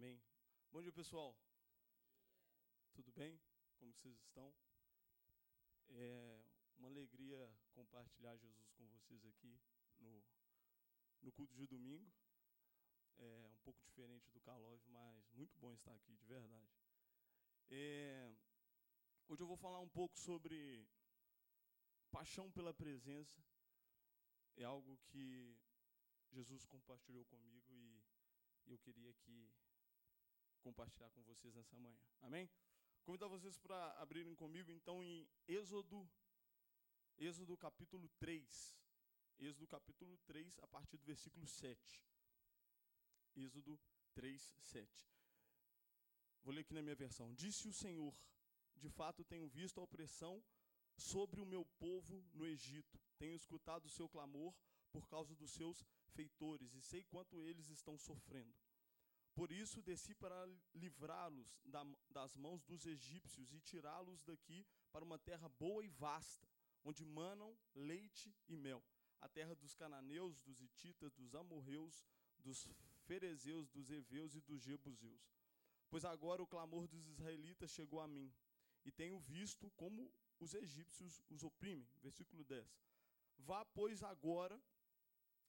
Amém. Bom dia, pessoal. Tudo bem? Como vocês estão? É uma alegria compartilhar Jesus com vocês aqui no, no culto de domingo. É um pouco diferente do Calove, mas muito bom estar aqui, de verdade. É, hoje eu vou falar um pouco sobre paixão pela presença. É algo que Jesus compartilhou comigo e eu queria que compartilhar com vocês nessa manhã. Amém? Convidar vocês para abrirem comigo então em Êxodo Êxodo capítulo 3. Êxodo capítulo 3 a partir do versículo 7. Êxodo 3, 7. Vou ler aqui na minha versão. Disse o Senhor: De fato tenho visto a opressão sobre o meu povo no Egito. Tenho escutado o seu clamor por causa dos seus feitores e sei quanto eles estão sofrendo. Por isso desci para livrá-los das mãos dos egípcios e tirá-los daqui para uma terra boa e vasta, onde manam leite e mel, a terra dos cananeus, dos ititas, dos amorreus, dos ferezeus, dos heveus e dos jebuseus. Pois agora o clamor dos israelitas chegou a mim, e tenho visto como os egípcios os oprimem. Versículo 10. Vá, pois, agora,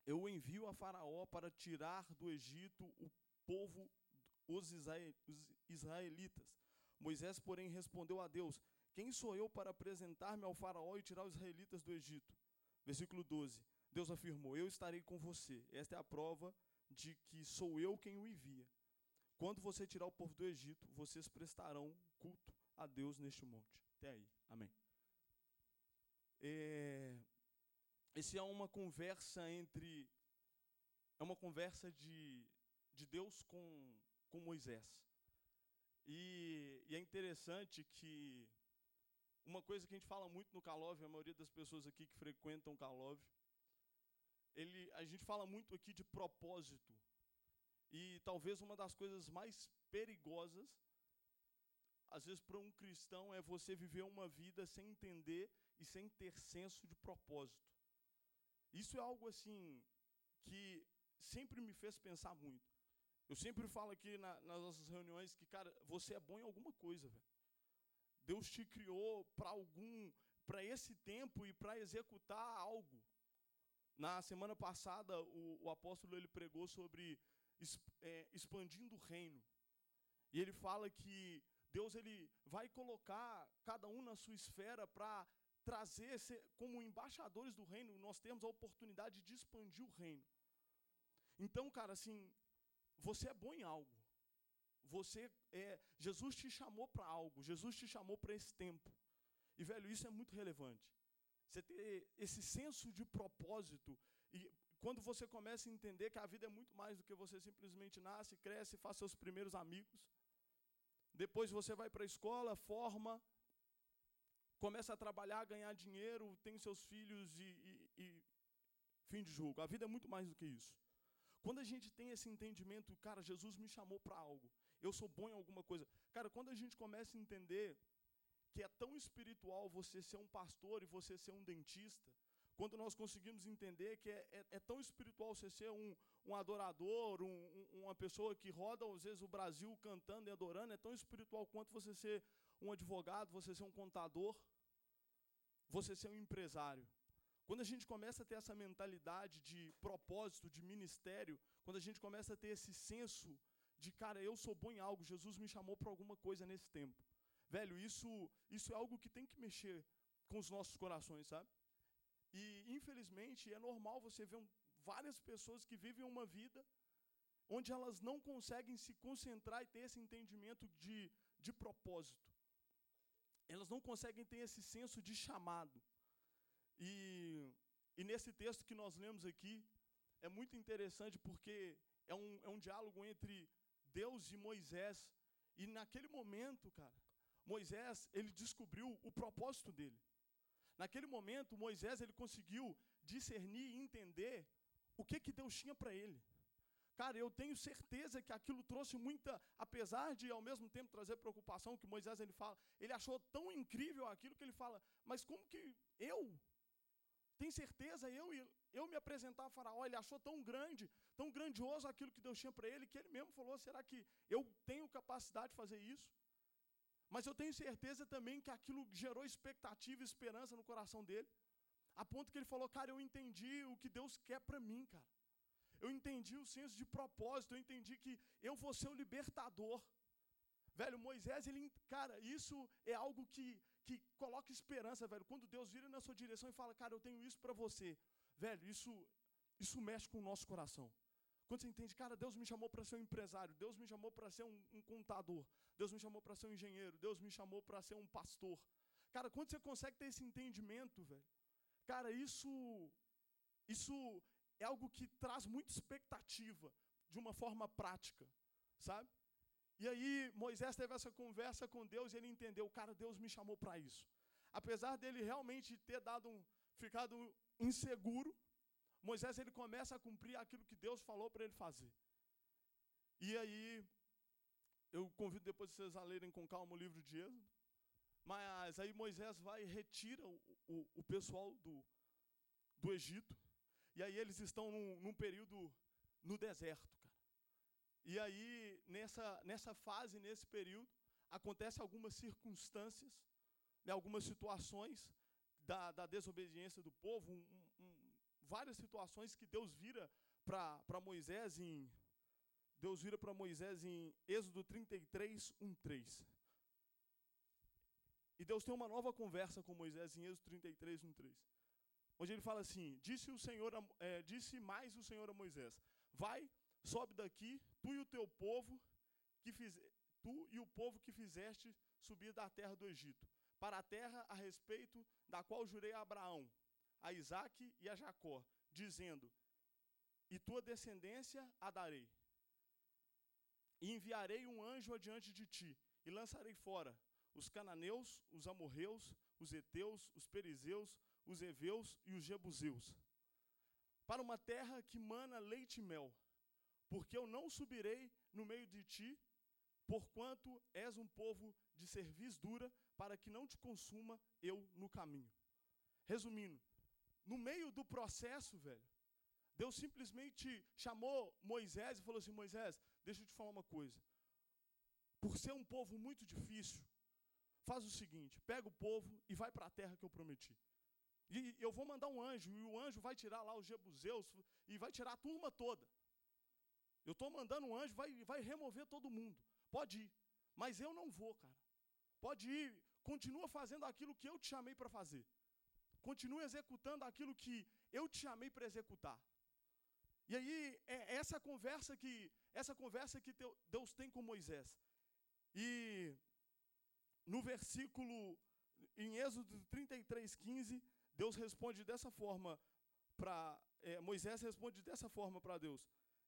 eu envio a Faraó para tirar do Egito o povo, os israelitas. Moisés, porém, respondeu a Deus: Quem sou eu para apresentar-me ao Faraó e tirar os israelitas do Egito? Versículo 12. Deus afirmou: Eu estarei com você. Esta é a prova de que sou eu quem o envia. Quando você tirar o povo do Egito, vocês prestarão culto a Deus neste monte. Até aí. Amém. É, esse é uma conversa entre. É uma conversa de, de Deus com, com Moisés. E, e, é interessante que uma coisa que a gente fala muito no Calove, a maioria das pessoas aqui que frequentam Calove, ele, a gente fala muito aqui de propósito. E talvez uma das coisas mais perigosas às vezes, para um cristão, é você viver uma vida sem entender e sem ter senso de propósito. Isso é algo assim que sempre me fez pensar muito. Eu sempre falo aqui na, nas nossas reuniões que, cara, você é bom em alguma coisa, velho. Deus te criou para algum, para esse tempo e para executar algo. Na semana passada, o, o apóstolo ele pregou sobre é, expandindo o reino. E ele fala que Deus ele vai colocar cada um na sua esfera para trazer, como embaixadores do reino, nós temos a oportunidade de expandir o reino. Então, cara, assim, você é bom em algo. Você é, Jesus te chamou para algo, Jesus te chamou para esse tempo. E velho, isso é muito relevante. Você ter esse senso de propósito e quando você começa a entender que a vida é muito mais do que você simplesmente nasce, cresce, faz seus primeiros amigos, depois você vai para a escola, forma, começa a trabalhar, ganhar dinheiro, tem seus filhos e, e, e fim de jogo. A vida é muito mais do que isso. Quando a gente tem esse entendimento, cara, Jesus me chamou para algo, eu sou bom em alguma coisa. Cara, quando a gente começa a entender que é tão espiritual você ser um pastor e você ser um dentista, quando nós conseguimos entender que é, é, é tão espiritual você ser um, um adorador, um, uma pessoa que roda, às vezes, o Brasil cantando e adorando, é tão espiritual quanto você ser um advogado, você ser um contador, você ser um empresário. Quando a gente começa a ter essa mentalidade de propósito, de ministério, quando a gente começa a ter esse senso de, cara, eu sou bom em algo, Jesus me chamou para alguma coisa nesse tempo. Velho, isso, isso é algo que tem que mexer com os nossos corações, sabe? E, infelizmente, é normal você ver um, várias pessoas que vivem uma vida onde elas não conseguem se concentrar e ter esse entendimento de, de propósito. Elas não conseguem ter esse senso de chamado. E, e nesse texto que nós lemos aqui, é muito interessante porque é um, é um diálogo entre Deus e Moisés. E naquele momento, cara, Moisés, ele descobriu o propósito dele. Naquele momento, Moisés ele conseguiu discernir e entender o que, que Deus tinha para ele. Cara, eu tenho certeza que aquilo trouxe muita, apesar de ao mesmo tempo trazer preocupação, que Moisés ele fala, ele achou tão incrível aquilo que ele fala, mas como que eu? Tem certeza eu eu me apresentar a Faraó, ele achou tão grande, tão grandioso aquilo que Deus tinha para ele, que ele mesmo falou: será que eu tenho capacidade de fazer isso? Mas eu tenho certeza também que aquilo gerou expectativa e esperança no coração dele, a ponto que ele falou: cara, eu entendi o que Deus quer para mim, cara. Eu entendi o senso de propósito, eu entendi que eu vou ser o libertador. Velho, Moisés, ele, cara, isso é algo que, que coloca esperança, velho. Quando Deus vira na sua direção e fala, cara, eu tenho isso para você, velho, isso, isso mexe com o nosso coração. Quando você entende, cara, Deus me chamou para ser um empresário, Deus me chamou para ser um, um, contador, Deus me chamou para ser um engenheiro, Deus me chamou para ser um pastor. Cara, quando você consegue ter esse entendimento, velho, cara, isso, isso é algo que traz muita expectativa de uma forma prática, sabe? E aí Moisés teve essa conversa com Deus e ele entendeu, cara, Deus me chamou para isso. Apesar dele realmente ter dado um, ficado inseguro, Moisés ele começa a cumprir aquilo que Deus falou para ele fazer. E aí eu convido depois vocês a lerem com calma o livro de Êxodo. Mas aí Moisés vai e retira o, o, o pessoal do, do Egito. E aí eles estão num, num período no deserto. E aí, nessa, nessa fase, nesse período, acontecem algumas circunstâncias, né, algumas situações da, da desobediência do povo, um, um, várias situações que Deus vira para Moisés em Deus vira para Moisés em Êxodo 33, 1, 3. E Deus tem uma nova conversa com Moisés em Êxodo 33, 1, 3. Onde ele fala assim: Disse o Senhor, é, disse mais o Senhor a Moisés: Vai, sobe daqui, tu e o teu povo que fiz, tu e o povo que fizeste subir da terra do Egito, para a terra a respeito da qual jurei a Abraão, a Isaque e a Jacó, dizendo: E tua descendência a darei. E enviarei um anjo adiante de ti, e lançarei fora os cananeus, os amorreus, os heteus, os perizeus, os heveus e os jebuseus, para uma terra que mana leite e mel, porque eu não subirei no meio de ti, porquanto és um povo de cerviz dura, para que não te consuma eu no caminho. Resumindo, no meio do processo, velho, Deus simplesmente chamou Moisés e falou assim: Moisés, deixa eu te falar uma coisa. Por ser um povo muito difícil, faz o seguinte: pega o povo e vai para a terra que eu prometi. E eu vou mandar um anjo, e o anjo vai tirar lá os jebuseus e vai tirar a turma toda. Eu estou mandando um anjo, vai, vai remover todo mundo. Pode ir. Mas eu não vou, cara. Pode ir. Continua fazendo aquilo que eu te chamei para fazer. Continue executando aquilo que eu te chamei para executar. E aí, é essa conversa que essa conversa que Deus tem com Moisés. E no versículo, em Êxodo 33, 15, Deus responde dessa forma para. É, Moisés responde dessa forma para Deus.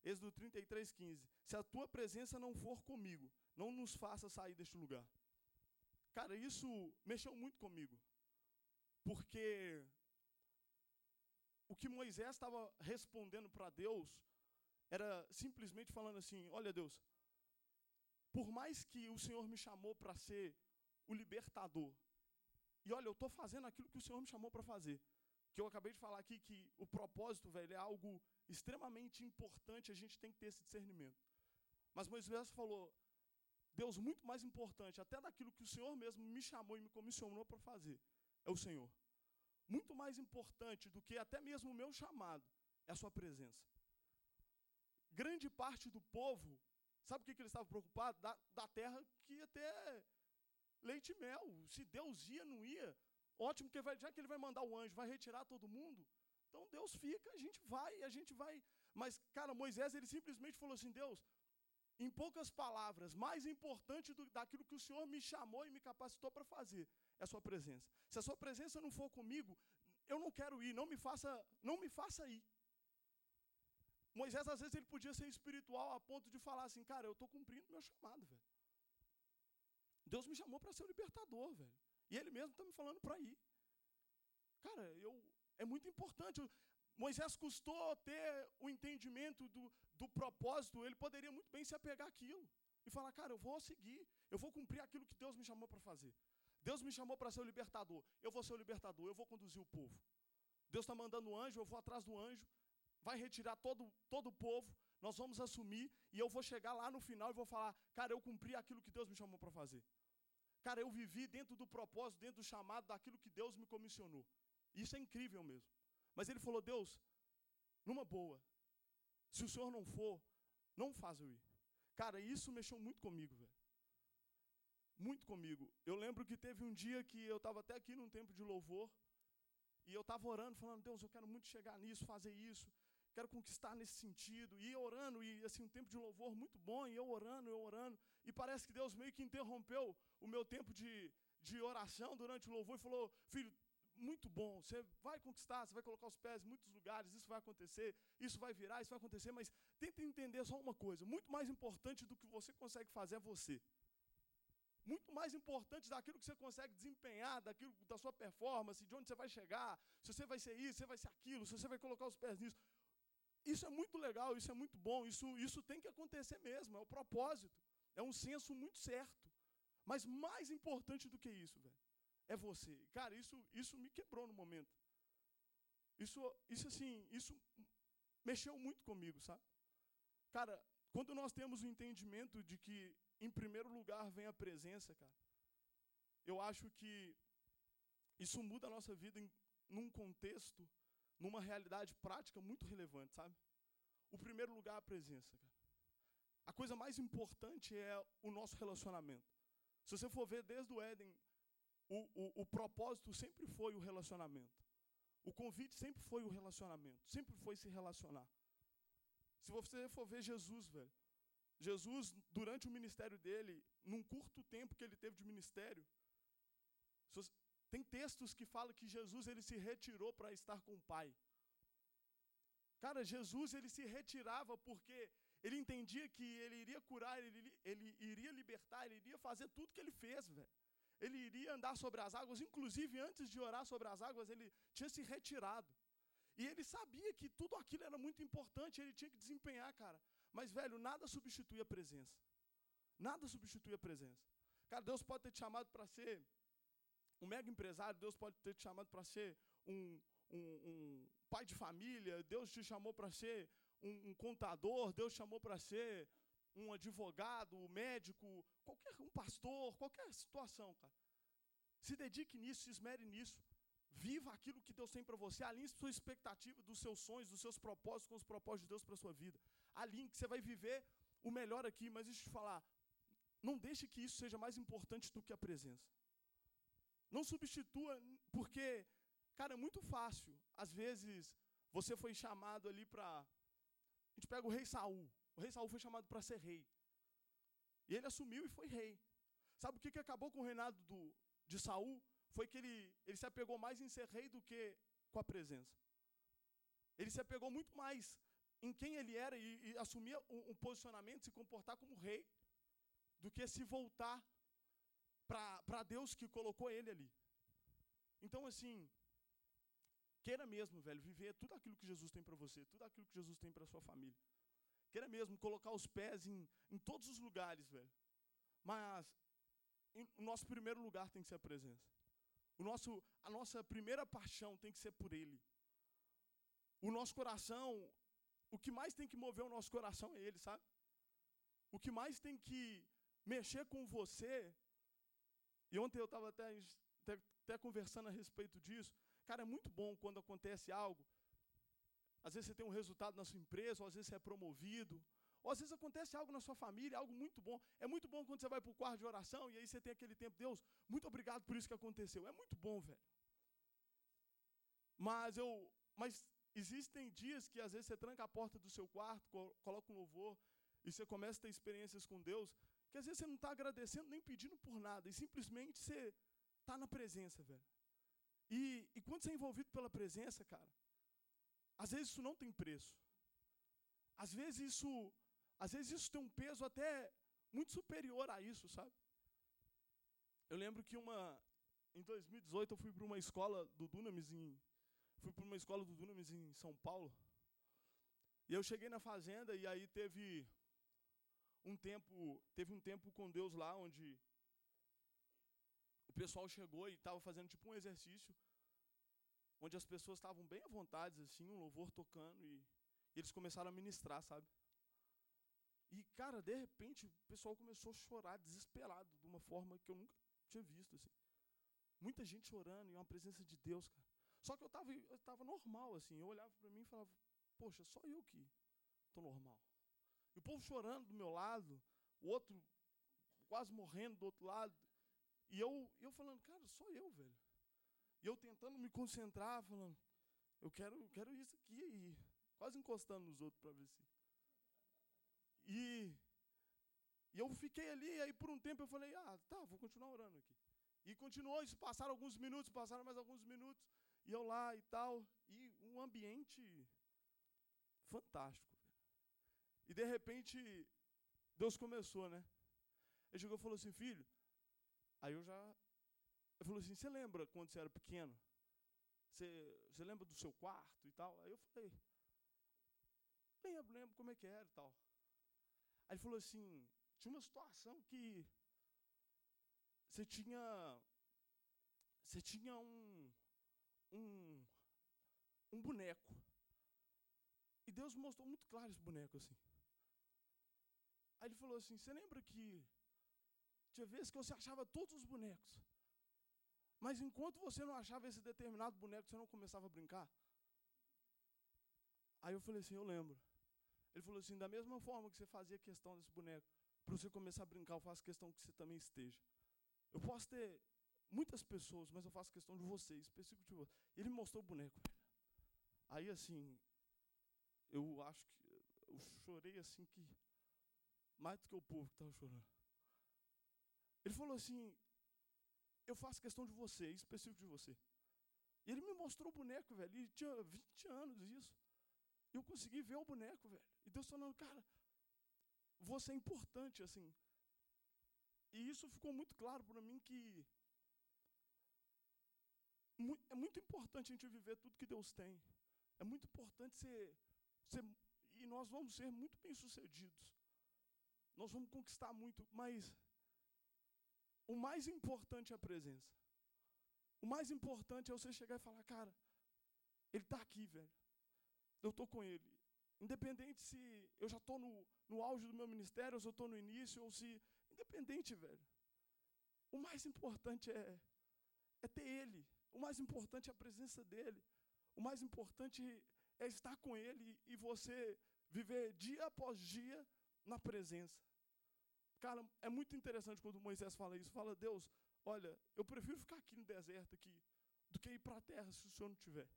Êxodo 33, 15. Se a tua presença não for comigo, não nos faça sair deste lugar. Cara, isso mexeu muito comigo. Porque o que Moisés estava respondendo para Deus era simplesmente falando assim: Olha, Deus, por mais que o Senhor me chamou para ser o libertador, e olha, eu estou fazendo aquilo que o Senhor me chamou para fazer, que eu acabei de falar aqui, que o propósito, velho, é algo extremamente importante, a gente tem que ter esse discernimento. Mas Moisés falou: Deus, muito mais importante, até daquilo que o Senhor mesmo me chamou e me comissionou para fazer, é o Senhor. Muito mais importante do que até mesmo o meu chamado é a sua presença. Grande parte do povo, sabe o que, que eles estavam preocupados? Da, da terra que ia ter leite e mel. Se Deus ia, não ia. Ótimo, que vai, já que ele vai mandar o anjo, vai retirar todo mundo. Então Deus fica, a gente vai, a gente vai. Mas, cara, Moisés, ele simplesmente falou assim: Deus, em poucas palavras, mais importante do, daquilo que o Senhor me chamou e me capacitou para fazer é a sua presença. Se a sua presença não for comigo, eu não quero ir, não me faça, não me faça ir. Moisés às vezes ele podia ser espiritual a ponto de falar assim, cara, eu estou cumprindo meu chamado, velho. Deus me chamou para ser o libertador, velho. E ele mesmo está me falando para ir. Cara, eu, é muito importante. Moisés custou ter o entendimento do, do propósito, ele poderia muito bem se apegar àquilo e falar, cara, eu vou seguir, eu vou cumprir aquilo que Deus me chamou para fazer. Deus me chamou para ser o libertador, eu vou ser o libertador, eu vou conduzir o povo. Deus está mandando um anjo, eu vou atrás do anjo, vai retirar todo, todo o povo, nós vamos assumir, e eu vou chegar lá no final e vou falar, cara, eu cumpri aquilo que Deus me chamou para fazer. Cara, eu vivi dentro do propósito, dentro do chamado, daquilo que Deus me comissionou. Isso é incrível mesmo. Mas ele falou, Deus, numa boa, se o senhor não for, não faz eu ir. Cara, isso mexeu muito comigo, velho. Muito comigo. Eu lembro que teve um dia que eu estava até aqui num tempo de louvor, e eu estava orando, falando, Deus, eu quero muito chegar nisso, fazer isso, quero conquistar nesse sentido. E orando, e assim, um tempo de louvor muito bom, e eu orando, eu orando. E parece que Deus meio que interrompeu o meu tempo de, de oração durante o louvor e falou: Filho, muito bom, você vai conquistar, você vai colocar os pés em muitos lugares, isso vai acontecer, isso vai virar, isso vai acontecer, mas tenta entender só uma coisa: muito mais importante do que você consegue fazer é você. Muito mais importante daquilo que você consegue desempenhar, daquilo da sua performance, de onde você vai chegar, se você vai ser isso, se você vai ser aquilo, se você vai colocar os pés nisso. Isso é muito legal, isso é muito bom, isso, isso tem que acontecer mesmo, é o propósito. É um senso muito certo. Mas mais importante do que isso, velho, é você. Cara, isso, isso me quebrou no momento. Isso, isso assim, isso mexeu muito comigo, sabe? Cara, quando nós temos o entendimento de que, em primeiro lugar, vem a presença, cara, eu acho que isso muda a nossa vida em, num contexto, numa realidade prática muito relevante, sabe? O primeiro lugar é a presença, cara. A coisa mais importante é o nosso relacionamento. Se você for ver desde o Éden, o, o, o propósito sempre foi o relacionamento. O convite sempre foi o relacionamento, sempre foi se relacionar. Se você for ver Jesus, velho, Jesus, durante o ministério dele, num curto tempo que ele teve de ministério, tem textos que falam que Jesus ele se retirou para estar com o Pai. Cara, Jesus ele se retirava porque ele entendia que ele iria curar, ele, ele iria libertar, ele iria fazer tudo que ele fez, velho. Ele iria andar sobre as águas, inclusive antes de orar sobre as águas, ele tinha se retirado. E ele sabia que tudo aquilo era muito importante, ele tinha que desempenhar, cara. Mas, velho, nada substitui a presença. Nada substitui a presença. Cara, Deus pode ter te chamado para ser um mega empresário, Deus pode ter te chamado para ser um, um, um, pai de família, Deus te chamou para ser um, um contador, Deus chamou para ser um advogado, um médico, qualquer um pastor, qualquer situação, cara. Se dedique nisso, se esmere nisso. Viva aquilo que Deus tem para você, alinhe sua expectativa dos seus sonhos, dos seus propósitos com os propósitos de Deus para sua vida. Alinhe que você vai viver o melhor aqui, mas deixa eu te falar, não deixe que isso seja mais importante do que a presença. Não substitua, porque, cara, é muito fácil. Às vezes, você foi chamado ali para a gente pega o rei Saul. O rei Saul foi chamado para ser rei. E ele assumiu e foi rei. Sabe o que, que acabou com o reinado do, de Saul? Foi que ele, ele se apegou mais em ser rei do que com a presença. Ele se apegou muito mais em quem ele era e, e assumia um, um, posicionamento, se comportar como rei, do que se voltar para Deus que colocou ele ali. Então, assim, Queira mesmo, velho, viver tudo aquilo que Jesus tem para você, tudo aquilo que Jesus tem para sua família. Queira mesmo colocar os pés em, em todos os lugares, velho. Mas em, o nosso primeiro lugar tem que ser a presença. O nosso, a nossa primeira paixão tem que ser por Ele. O nosso coração, o que mais tem que mover o nosso coração é Ele, sabe? O que mais tem que mexer com você. E ontem eu estava até, até, até conversando a respeito disso. Cara, é muito bom quando acontece algo. Às vezes você tem um resultado na sua empresa, ou às vezes você é promovido, ou às vezes acontece algo na sua família, algo muito bom. É muito bom quando você vai para o quarto de oração e aí você tem aquele tempo, Deus, muito obrigado por isso que aconteceu. É muito bom, velho. Mas eu, mas existem dias que às vezes você tranca a porta do seu quarto, coloca um louvor e você começa a ter experiências com Deus, que às vezes você não está agradecendo nem pedindo por nada e simplesmente você está na presença, velho. E, e quando você é envolvido pela presença, cara, às vezes isso não tem preço. Às vezes isso, às vezes isso tem um peso até muito superior a isso, sabe? Eu lembro que uma em 2018 eu fui para uma escola do Dunamis em fui para uma escola do Dunamis em São Paulo. E eu cheguei na fazenda e aí teve um tempo, teve um tempo com Deus lá onde o pessoal chegou e estava fazendo tipo um exercício, onde as pessoas estavam bem à vontade, assim, um louvor tocando e, e eles começaram a ministrar, sabe? E, cara, de repente, o pessoal começou a chorar desesperado, de uma forma que eu nunca tinha visto, assim. Muita gente chorando e uma presença de Deus, cara. Só que eu estava eu tava normal, assim. Eu olhava para mim e falava, poxa, só eu que estou normal. E o povo chorando do meu lado, o outro quase morrendo do outro lado. E eu, eu falando, cara, só eu, velho. E eu tentando me concentrar, falando, eu quero, eu quero isso aqui. E quase encostando nos outros para ver se. E, e eu fiquei ali, e aí por um tempo eu falei, ah, tá, vou continuar orando aqui. E continuou, isso passaram alguns minutos, passaram mais alguns minutos, e eu lá e tal, e um ambiente fantástico. E de repente, Deus começou, né? Ele chegou e falou assim, filho, aí eu já, ele falou assim, você lembra quando você era pequeno? Você, você lembra do seu quarto e tal? Aí eu falei, lembro, lembro como é que era e tal. Aí ele falou assim, tinha uma situação que você tinha, você tinha um, um, um boneco. E Deus mostrou muito claro esse boneco assim. Aí ele falou assim: Você lembra que tinha vezes que você achava todos os bonecos, mas enquanto você não achava esse determinado boneco, você não começava a brincar? Aí eu falei assim: Eu lembro. Ele falou assim: Da mesma forma que você fazia questão desse boneco, para você começar a brincar, eu faço questão que você também esteja. Eu posso ter muitas pessoas, mas eu faço questão de você, específico de você. Ele me mostrou o boneco. Aí assim, eu acho que eu chorei assim que mais do que o povo que estava chorando. Ele falou assim: Eu faço questão de você, específico de você. E ele me mostrou o boneco, velho. E tinha 20 anos isso. E eu consegui ver o boneco, velho. E Deus falando, cara, você é importante, assim. E isso ficou muito claro para mim que é muito importante a gente viver tudo que Deus tem. É muito importante ser, ser e nós vamos ser muito bem-sucedidos. Nós vamos conquistar muito, mas o mais importante é a presença. O mais importante é você chegar e falar, cara, ele está aqui, velho. Eu estou com ele. Independente se eu já estou no, no auge do meu ministério, ou se eu estou no início, ou se. Independente, velho. O mais importante é, é ter ele. O mais importante é a presença dele. O mais importante é estar com ele e você viver dia após dia na presença. Cara, é muito interessante quando Moisés fala isso. Fala, Deus, olha, eu prefiro ficar aqui no deserto aqui do que ir para a terra se o Senhor não tiver.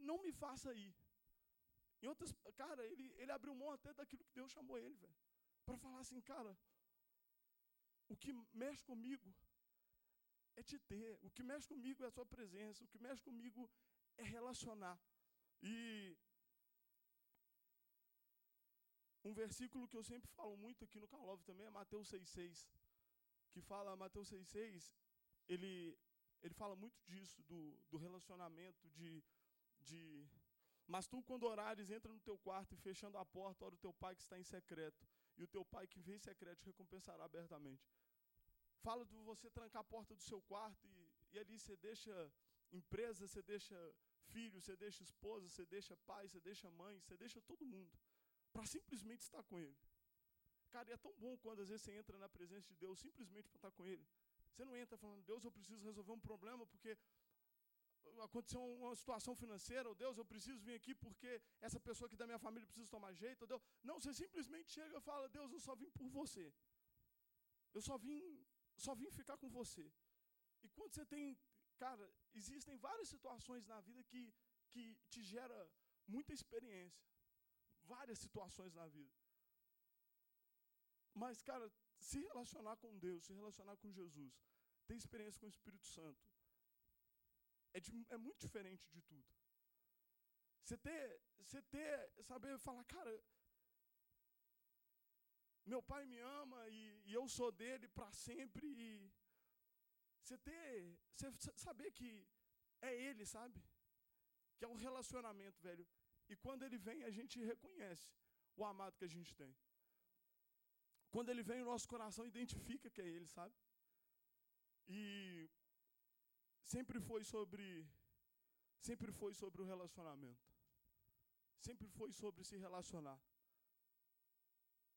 Não me faça ir. Em outras, cara, ele, ele abriu mão até daquilo que Deus chamou ele, velho. Para falar assim, cara, o que mexe comigo é te ter. O que mexe comigo é a sua presença. O que mexe comigo é relacionar. E um versículo que eu sempre falo muito aqui no Calove também é Mateus 6,6. Que fala, Mateus 6,6, ele, ele fala muito disso, do, do relacionamento, de, de. Mas tu, quando orares, entra no teu quarto e fechando a porta, ora o teu pai que está em secreto. E o teu pai que vê em secreto te recompensará abertamente. Fala de você trancar a porta do seu quarto e, e ali você deixa empresa, você deixa filho, você deixa esposa, você deixa pai, você deixa mãe, você deixa todo mundo para simplesmente estar com Ele. Cara, é tão bom quando às vezes você entra na presença de Deus simplesmente para estar com Ele. Você não entra falando, Deus, eu preciso resolver um problema porque aconteceu uma situação financeira, ou Deus, eu preciso vir aqui porque essa pessoa aqui da minha família precisa tomar jeito, ou Deus. Não, você simplesmente chega e fala, Deus, eu só vim por você. Eu só vim, só vim ficar com você. E quando você tem, cara, existem várias situações na vida que, que te gera muita experiência várias situações na vida. Mas, cara, se relacionar com Deus, se relacionar com Jesus, ter experiência com o Espírito Santo, é, de, é muito diferente de tudo. Você ter, você ter, saber falar, cara, meu pai me ama e, e eu sou dele para sempre. E você ter, você saber que é ele, sabe? Que é um relacionamento, velho. E quando ele vem, a gente reconhece o amado que a gente tem. Quando ele vem, o nosso coração identifica que é ele, sabe? E sempre foi sobre sempre foi sobre o relacionamento. Sempre foi sobre se relacionar.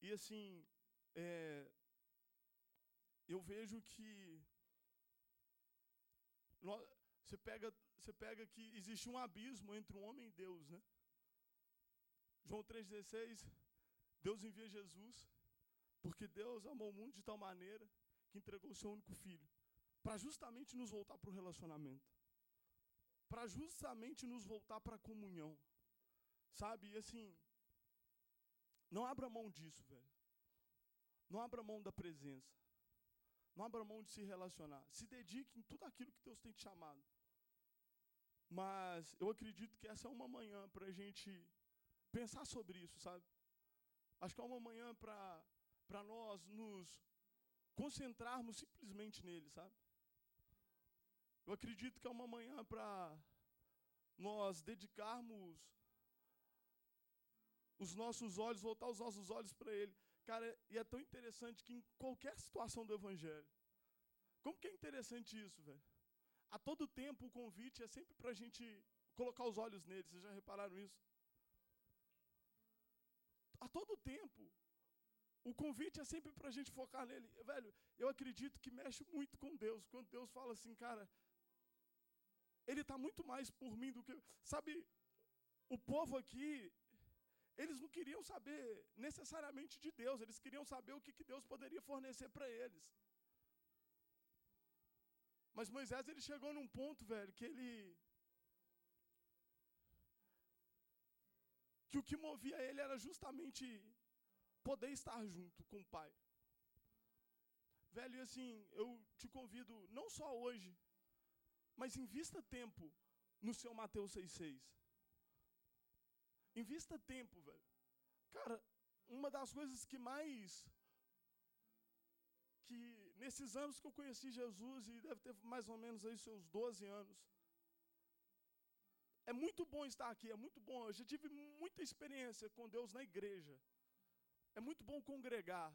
E assim, é, eu vejo que você pega, você pega que existe um abismo entre o homem e Deus, né? João 3,16, Deus envia Jesus, porque Deus amou o mundo de tal maneira que entregou o seu único filho, para justamente nos voltar para o relacionamento, para justamente nos voltar para a comunhão, sabe? E assim, não abra mão disso, velho. Não abra mão da presença. Não abra mão de se relacionar. Se dedique em tudo aquilo que Deus tem te chamado. Mas eu acredito que essa é uma manhã para a gente pensar sobre isso, sabe? Acho que é uma manhã para nós nos concentrarmos simplesmente nele, sabe? Eu acredito que é uma manhã para nós dedicarmos os nossos olhos, voltar os nossos olhos para ele. Cara, e é tão interessante que em qualquer situação do evangelho, como que é interessante isso, velho? A todo tempo o convite é sempre para a gente colocar os olhos nele. Vocês já repararam isso? A todo tempo. O convite é sempre para a gente focar nele. Velho, eu acredito que mexe muito com Deus. Quando Deus fala assim, cara, Ele está muito mais por mim do que. Sabe, o povo aqui, eles não queriam saber necessariamente de Deus, eles queriam saber o que, que Deus poderia fornecer para eles. Mas Moisés, ele chegou num ponto, velho, que ele que o que movia ele era justamente poder estar junto com o Pai. Velho, assim, eu te convido, não só hoje, mas invista tempo no seu Mateus 6,6. Invista tempo, velho. Cara, uma das coisas que mais. que nesses anos que eu conheci Jesus, e deve ter mais ou menos aí seus 12 anos, é muito bom estar aqui, é muito bom. Eu já tive muita experiência com Deus na igreja. É muito bom congregar.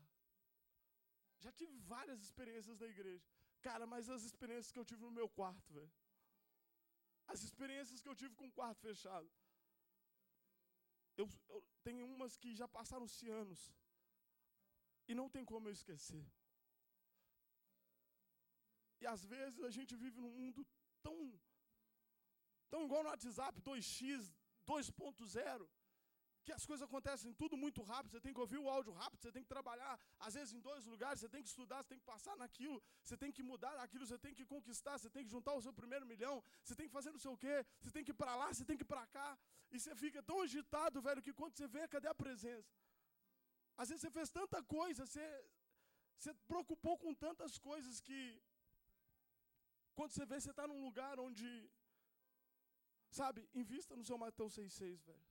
Já tive várias experiências na igreja. Cara, mas as experiências que eu tive no meu quarto, velho. As experiências que eu tive com o quarto fechado. Eu, eu tenho umas que já passaram-se anos. E não tem como eu esquecer. E às vezes a gente vive num mundo tão então, igual no WhatsApp 2x, 2.0, que as coisas acontecem tudo muito rápido, você tem que ouvir o áudio rápido, você tem que trabalhar, às vezes, em dois lugares, você tem que estudar, você tem que passar naquilo, você tem que mudar aquilo, você tem que conquistar, você tem que juntar o seu primeiro milhão, você tem que fazer não sei o quê, você tem que ir para lá, você tem que ir para cá, e você fica tão agitado, velho, que quando você vê, cadê a presença? Às vezes você fez tanta coisa, você, você preocupou com tantas coisas que, quando você vê, você está num lugar onde Sabe, invista no seu Mateus 6,6, velho.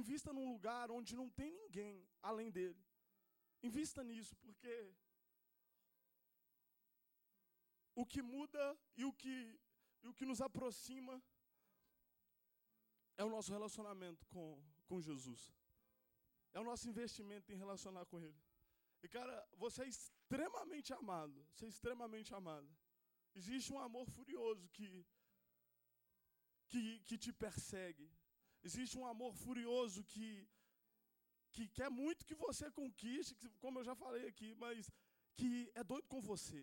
Invista num lugar onde não tem ninguém além dele. Invista nisso, porque o que muda e o que, e o que nos aproxima é o nosso relacionamento com, com Jesus. É o nosso investimento em relacionar com Ele. E, cara, você é extremamente amado. Você é extremamente amado. Existe um amor furioso que que, que te persegue. Existe um amor furioso que, que quer muito que você conquiste, como eu já falei aqui, mas que é doido com você.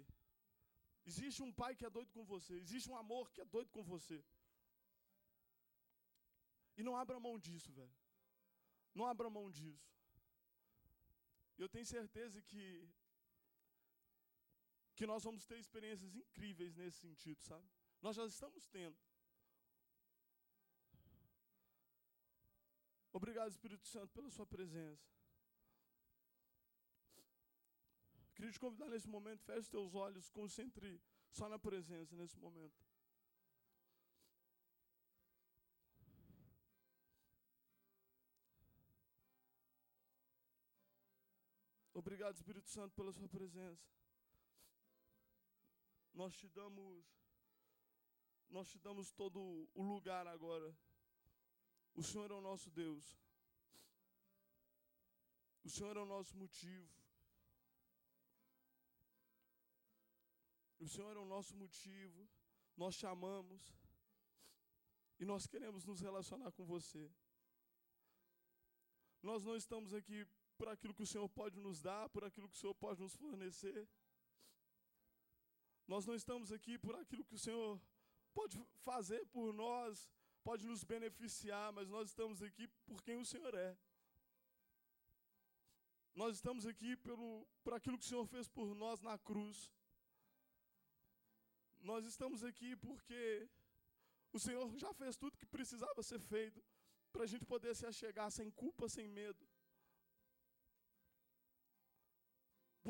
Existe um pai que é doido com você. Existe um amor que é doido com você. E não abra mão disso, velho. Não abra mão disso. Eu tenho certeza que que nós vamos ter experiências incríveis nesse sentido, sabe? Nós já estamos tendo. Obrigado, Espírito Santo, pela sua presença. Queria te convidar nesse momento, feche os teus olhos, concentre só na presença nesse momento. Obrigado, Espírito Santo, pela sua presença. Nós te damos nós te damos todo o lugar agora o Senhor é o nosso Deus. O Senhor é o nosso motivo. O Senhor é o nosso motivo. Nós te amamos. E nós queremos nos relacionar com você. Nós não estamos aqui por aquilo que o Senhor pode nos dar, por aquilo que o Senhor pode nos fornecer. Nós não estamos aqui por aquilo que o Senhor pode fazer por nós, pode nos beneficiar, mas nós estamos aqui por quem o Senhor é. Nós estamos aqui pelo, por aquilo que o Senhor fez por nós na cruz. Nós estamos aqui porque o Senhor já fez tudo que precisava ser feito para a gente poder se achegar sem culpa, sem medo.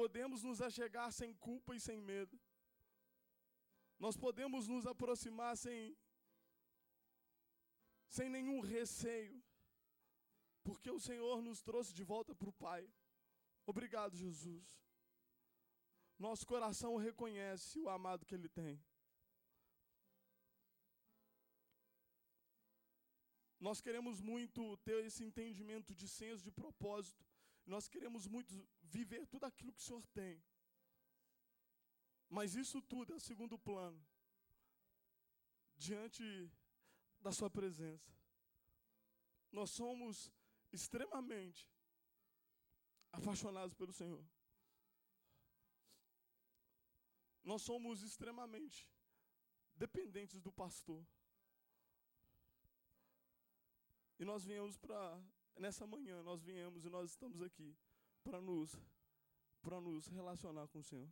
Podemos nos achegar sem culpa e sem medo. Nós podemos nos aproximar sem, sem nenhum receio, porque o Senhor nos trouxe de volta para o Pai. Obrigado, Jesus. Nosso coração reconhece o amado que Ele tem. Nós queremos muito ter esse entendimento de senso de propósito. Nós queremos muito viver tudo aquilo que o Senhor tem. Mas isso tudo é segundo plano. Diante da Sua presença. Nós somos extremamente apaixonados pelo Senhor. Nós somos extremamente dependentes do pastor. E nós viemos para nessa manhã nós viemos e nós estamos aqui para nos para nos relacionar com o Senhor.